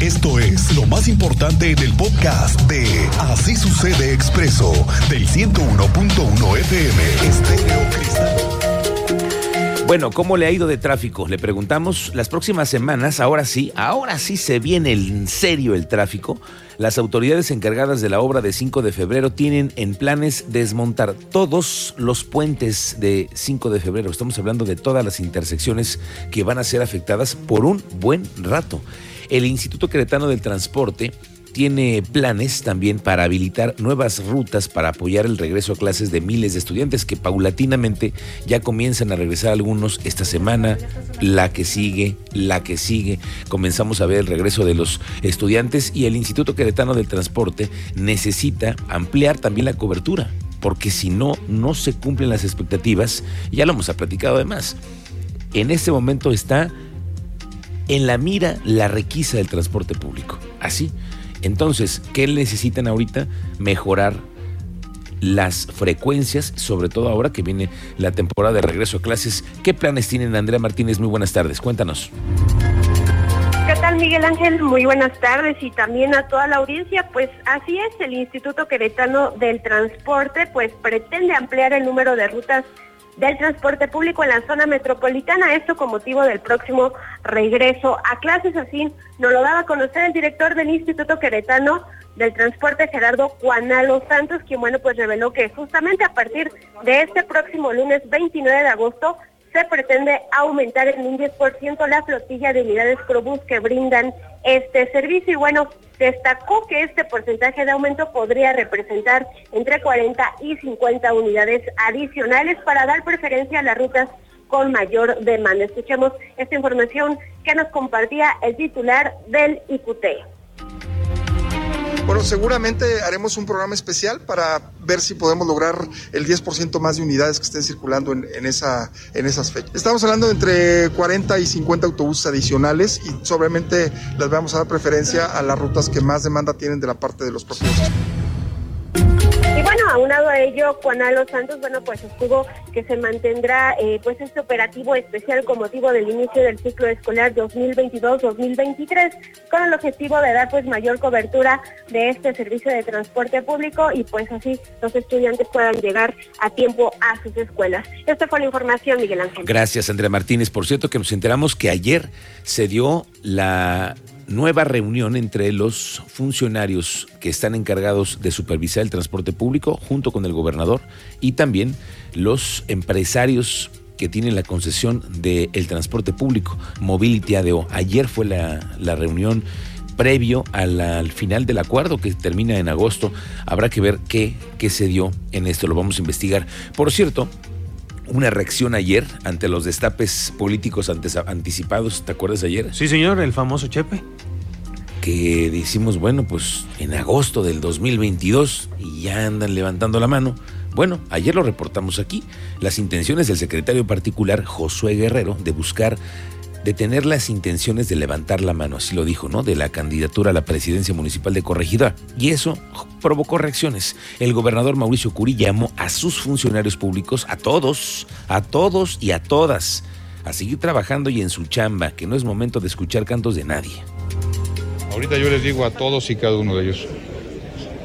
Esto es lo más importante en el podcast de Así sucede expreso del 101.1 FM Estéreo Cristal. Bueno, ¿cómo le ha ido de tráfico? Le preguntamos las próximas semanas, ahora sí, ahora sí se viene en serio el tráfico. Las autoridades encargadas de la obra de 5 de febrero tienen en planes desmontar todos los puentes de 5 de febrero. Estamos hablando de todas las intersecciones que van a ser afectadas por un buen rato. El Instituto Queretano del Transporte tiene planes también para habilitar nuevas rutas para apoyar el regreso a clases de miles de estudiantes que paulatinamente ya comienzan a regresar algunos esta semana, la que sigue, la que sigue. Comenzamos a ver el regreso de los estudiantes y el Instituto Queretano del Transporte necesita ampliar también la cobertura, porque si no, no se cumplen las expectativas. Ya lo hemos platicado además. En este momento está en la mira la requisa del transporte público. Así. Entonces, ¿qué necesitan ahorita? Mejorar las frecuencias, sobre todo ahora que viene la temporada de regreso a clases. ¿Qué planes tienen Andrea Martínez? Muy buenas tardes, cuéntanos. ¿Qué tal Miguel Ángel? Muy buenas tardes y también a toda la audiencia. Pues así es, el Instituto Queretano del Transporte pues pretende ampliar el número de rutas del transporte público en la zona metropolitana, esto con motivo del próximo regreso a clases, así nos lo daba a conocer el director del Instituto Queretano del Transporte, Gerardo Juanalo Santos, quien bueno pues reveló que justamente a partir de este próximo lunes 29 de agosto se pretende aumentar en un 10% la flotilla de unidades Probus que brindan este servicio y bueno, destacó que este porcentaje de aumento podría representar entre 40 y 50 unidades adicionales para dar preferencia a las rutas con mayor demanda. Escuchemos esta información que nos compartía el titular del IQT. Bueno, seguramente haremos un programa especial para ver si podemos lograr el 10% más de unidades que estén circulando en, esa, en esas fechas. Estamos hablando de entre 40 y 50 autobuses adicionales y sobremente les vamos a dar preferencia a las rutas que más demanda tienen de la parte de los propios. Y bueno, aunado a ello, Juanalo Santos, bueno, pues estuvo que se mantendrá eh, pues este operativo especial con motivo del inicio del ciclo escolar 2022-2023, con el objetivo de dar pues mayor cobertura de este servicio de transporte público y pues así los estudiantes puedan llegar a tiempo a sus escuelas. Esta fue la información, Miguel Ángel. Gracias, Andrea Martínez. Por cierto, que nos enteramos que ayer se dio la nueva reunión entre los funcionarios que están encargados de supervisar el transporte público junto con el gobernador y también los empresarios que tienen la concesión del transporte público, Mobility ADO. Ayer fue la, reunión previo al final del acuerdo que termina en agosto. Habrá que ver qué, qué se dio en esto, lo vamos a investigar. Por cierto, una reacción ayer ante los destapes políticos anticipados. ¿Te acuerdas ayer? Sí, señor, el famoso Chepe. Que decimos, bueno, pues en agosto del 2022 y ya andan levantando la mano. Bueno, ayer lo reportamos aquí, las intenciones del secretario particular Josué Guerrero de buscar de tener las intenciones de levantar la mano, así lo dijo, ¿no? De la candidatura a la presidencia municipal de Corregidora. Y eso provocó reacciones. El gobernador Mauricio Curi llamó a sus funcionarios públicos, a todos, a todos y a todas, a seguir trabajando y en su chamba, que no es momento de escuchar cantos de nadie. Ahorita yo les digo a todos y cada uno de ellos,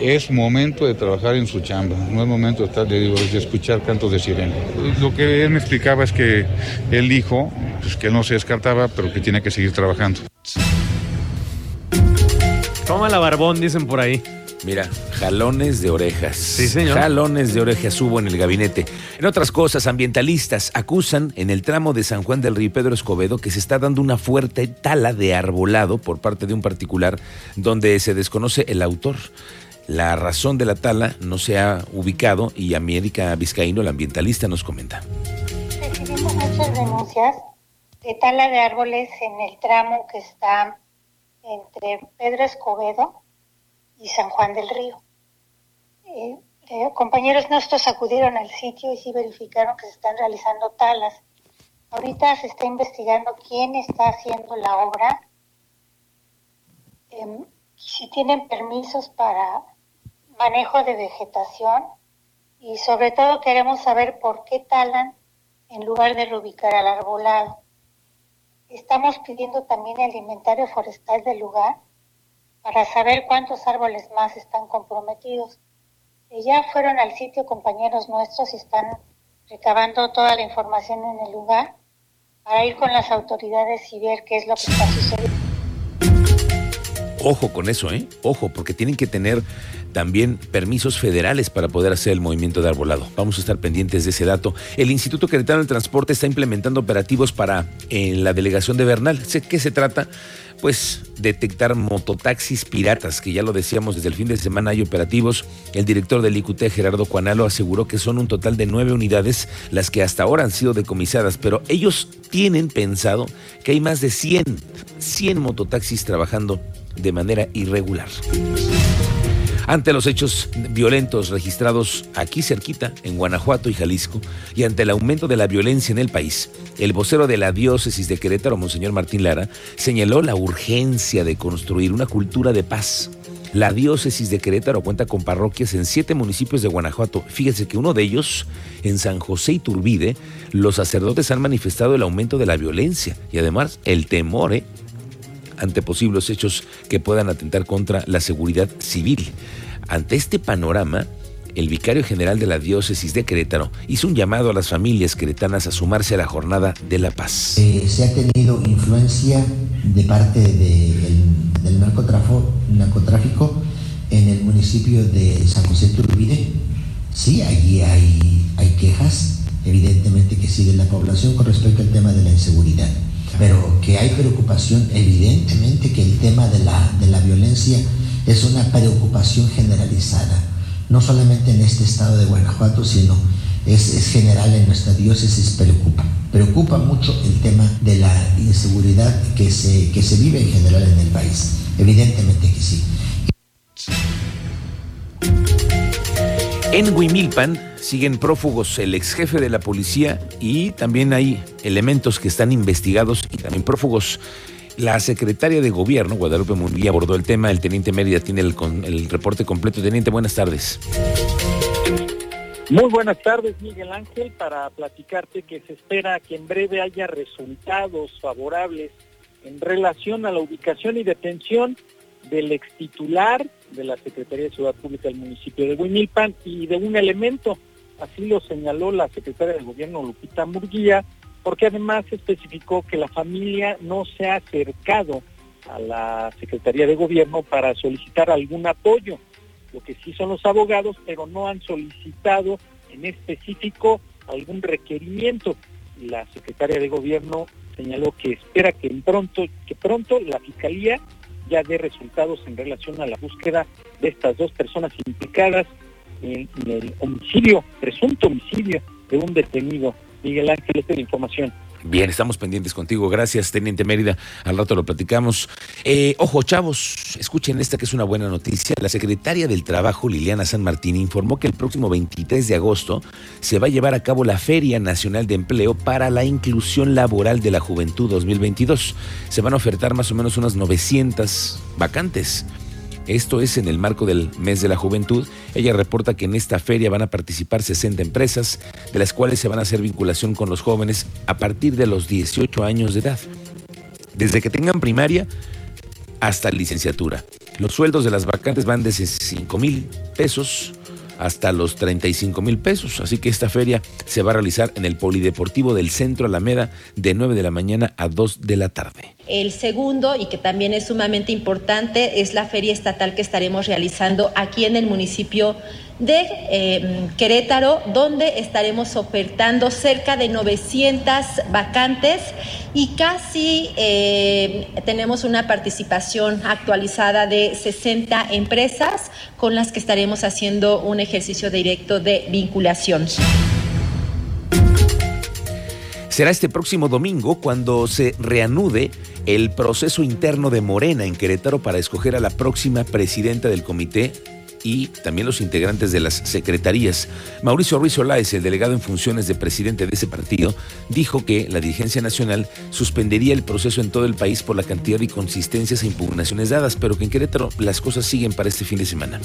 es momento de trabajar en su chamba, no es momento de, escuchar cantos de sirena. Lo que él me explicaba es que él dijo pues, que no se descartaba, pero que tiene que seguir trabajando. Toma la barbón, dicen por ahí. Mira, jalones de orejas. Sí, señor. Jalones de orejas hubo en el gabinete. En otras cosas, ambientalistas acusan en el tramo de San Juan del Río Pedro Escobedo que se está dando una fuerte tala de arbolado por parte de un particular donde se desconoce el autor. La razón de la tala no se ha ubicado y América Vizcaíno, la ambientalista, nos comenta. Recibimos muchas denuncias de tala de árboles en el tramo que está entre Pedro Escobedo y San Juan del Río. Eh, eh, compañeros nuestros acudieron al sitio y sí verificaron que se están realizando talas. Ahorita se está investigando quién está haciendo la obra, em, si tienen permisos para manejo de vegetación y sobre todo queremos saber por qué talan en lugar de reubicar al arbolado. Estamos pidiendo también el inventario forestal del lugar para saber cuántos árboles más están comprometidos. ya fueron al sitio compañeros nuestros y están recabando toda la información en el lugar para ir con las autoridades y ver qué es lo que está sucediendo. Ojo con eso, ¿eh? Ojo, porque tienen que tener también permisos federales para poder hacer el movimiento de arbolado. Vamos a estar pendientes de ese dato. El Instituto Queretano del Transporte está implementando operativos para la delegación de Bernal. ¿Sé qué se trata? Pues detectar mototaxis piratas, que ya lo decíamos desde el fin de semana hay operativos. El director del IQT, Gerardo Cuanalo, aseguró que son un total de nueve unidades las que hasta ahora han sido decomisadas, pero ellos tienen pensado que hay más de 100, 100 mototaxis trabajando de manera irregular. Ante los hechos violentos registrados aquí cerquita, en Guanajuato y Jalisco, y ante el aumento de la violencia en el país, el vocero de la diócesis de Querétaro, Monseñor Martín Lara, señaló la urgencia de construir una cultura de paz. La diócesis de Querétaro cuenta con parroquias en siete municipios de Guanajuato. Fíjense que uno de ellos, en San José y Turbide, los sacerdotes han manifestado el aumento de la violencia y además el temor ¿eh? Ante posibles hechos que puedan atentar contra la seguridad civil. Ante este panorama, el vicario general de la diócesis de Querétaro hizo un llamado a las familias queretanas a sumarse a la jornada de la paz. Eh, se ha tenido influencia de parte del narcotráfico en el municipio de San José Turbide. Sí, allí hay, hay quejas, evidentemente que sigue la población con respecto al tema de la inseguridad pero que hay preocupación, evidentemente que el tema de la, de la violencia es una preocupación generalizada, no solamente en este estado de Guanajuato, sino es, es, general en nuestra diócesis, preocupa. Preocupa mucho el tema de la inseguridad que se, que se vive en general en el país. Evidentemente que sí. En Huimilpan siguen prófugos el ex jefe de la policía y también hay elementos que están investigados y también prófugos. La secretaria de Gobierno, Guadalupe Munguía, abordó el tema. El teniente Mérida tiene el, el reporte completo. Teniente, buenas tardes. Muy buenas tardes, Miguel Ángel, para platicarte que se espera que en breve haya resultados favorables en relación a la ubicación y detención del ex titular de la Secretaría de Ciudad Pública del municipio de Huimilpan y de un elemento, así lo señaló la secretaria de Gobierno Lupita Murguía, porque además especificó que la familia no se ha acercado a la Secretaría de Gobierno para solicitar algún apoyo, lo que sí son los abogados, pero no han solicitado en específico algún requerimiento. La secretaria de Gobierno señaló que espera que pronto, que pronto la Fiscalía ya dé resultados en relación a la búsqueda de estas dos personas implicadas en, el homicidio, presunto homicidio de un detenido. Miguel Ángel, esta es la información. Bien, estamos pendientes contigo. Gracias, Teniente Mérida. Al rato lo platicamos. Eh, ojo, chavos, escuchen esta que es una buena noticia. La secretaria del Trabajo, Liliana San Martín, informó que el próximo 23 de agosto se va a llevar a cabo la Feria Nacional de Empleo para la Inclusión Laboral de la Juventud 2022. Se van a ofertar más o menos unas 900 vacantes. Esto es en el marco del mes de la juventud. Ella reporta que en esta feria van a participar 60 empresas, de las cuales se van a hacer vinculación con los jóvenes a partir de los 18 años de edad. Desde que tengan primaria hasta licenciatura. Los sueldos de las vacantes van desde 5 mil pesos hasta los 35 mil pesos. Así que esta feria se va a realizar en el Polideportivo del Centro Alameda de 9 de la mañana a 2 de la tarde. El segundo, y que también es sumamente importante, es la feria estatal que estaremos realizando aquí en el municipio de eh, Querétaro, donde estaremos ofertando cerca de 900 vacantes y casi eh, tenemos una participación actualizada de 60 empresas con las que estaremos haciendo un ejercicio directo de vinculación. Será este próximo domingo cuando se reanude el proceso interno de Morena en Querétaro para escoger a la próxima presidenta del comité y también los integrantes de las secretarías. Mauricio Ruiz Olaez, el delegado en funciones de presidente de ese partido, dijo que la dirigencia nacional suspendería el proceso en todo el país por la cantidad de inconsistencias e impugnaciones dadas, pero que en Querétaro las cosas siguen para este fin de semana.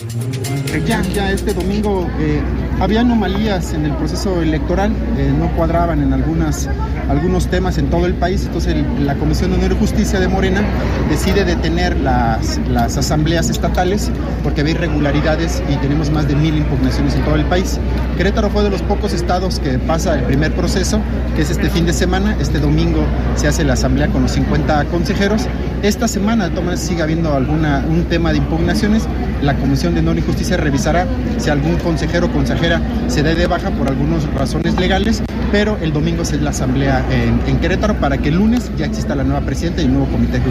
Ya, ya este domingo eh, había anomalías en el proceso electoral, eh, no cuadraban en algunas, algunos temas en todo el país, entonces el- la Comisión de Honor y Justicia de Morena decide detener las, las asambleas estatales porque había irregularidades y tenemos más de mil impugnaciones en todo el país. Querétaro fue de los pocos estados que pasa el primer proceso, que es este fin de semana. Este domingo se hace la asamblea con los 50 consejeros. Esta semana, maneras, sigue habiendo alguna, un tema de impugnaciones. La Comisión de Honor y Justicia revisará si algún consejero o consejera se dé de baja por algunas razones legales, pero el domingo es la asamblea en, Querétaro para que el lunes ya exista la nueva presidenta y el nuevo comité.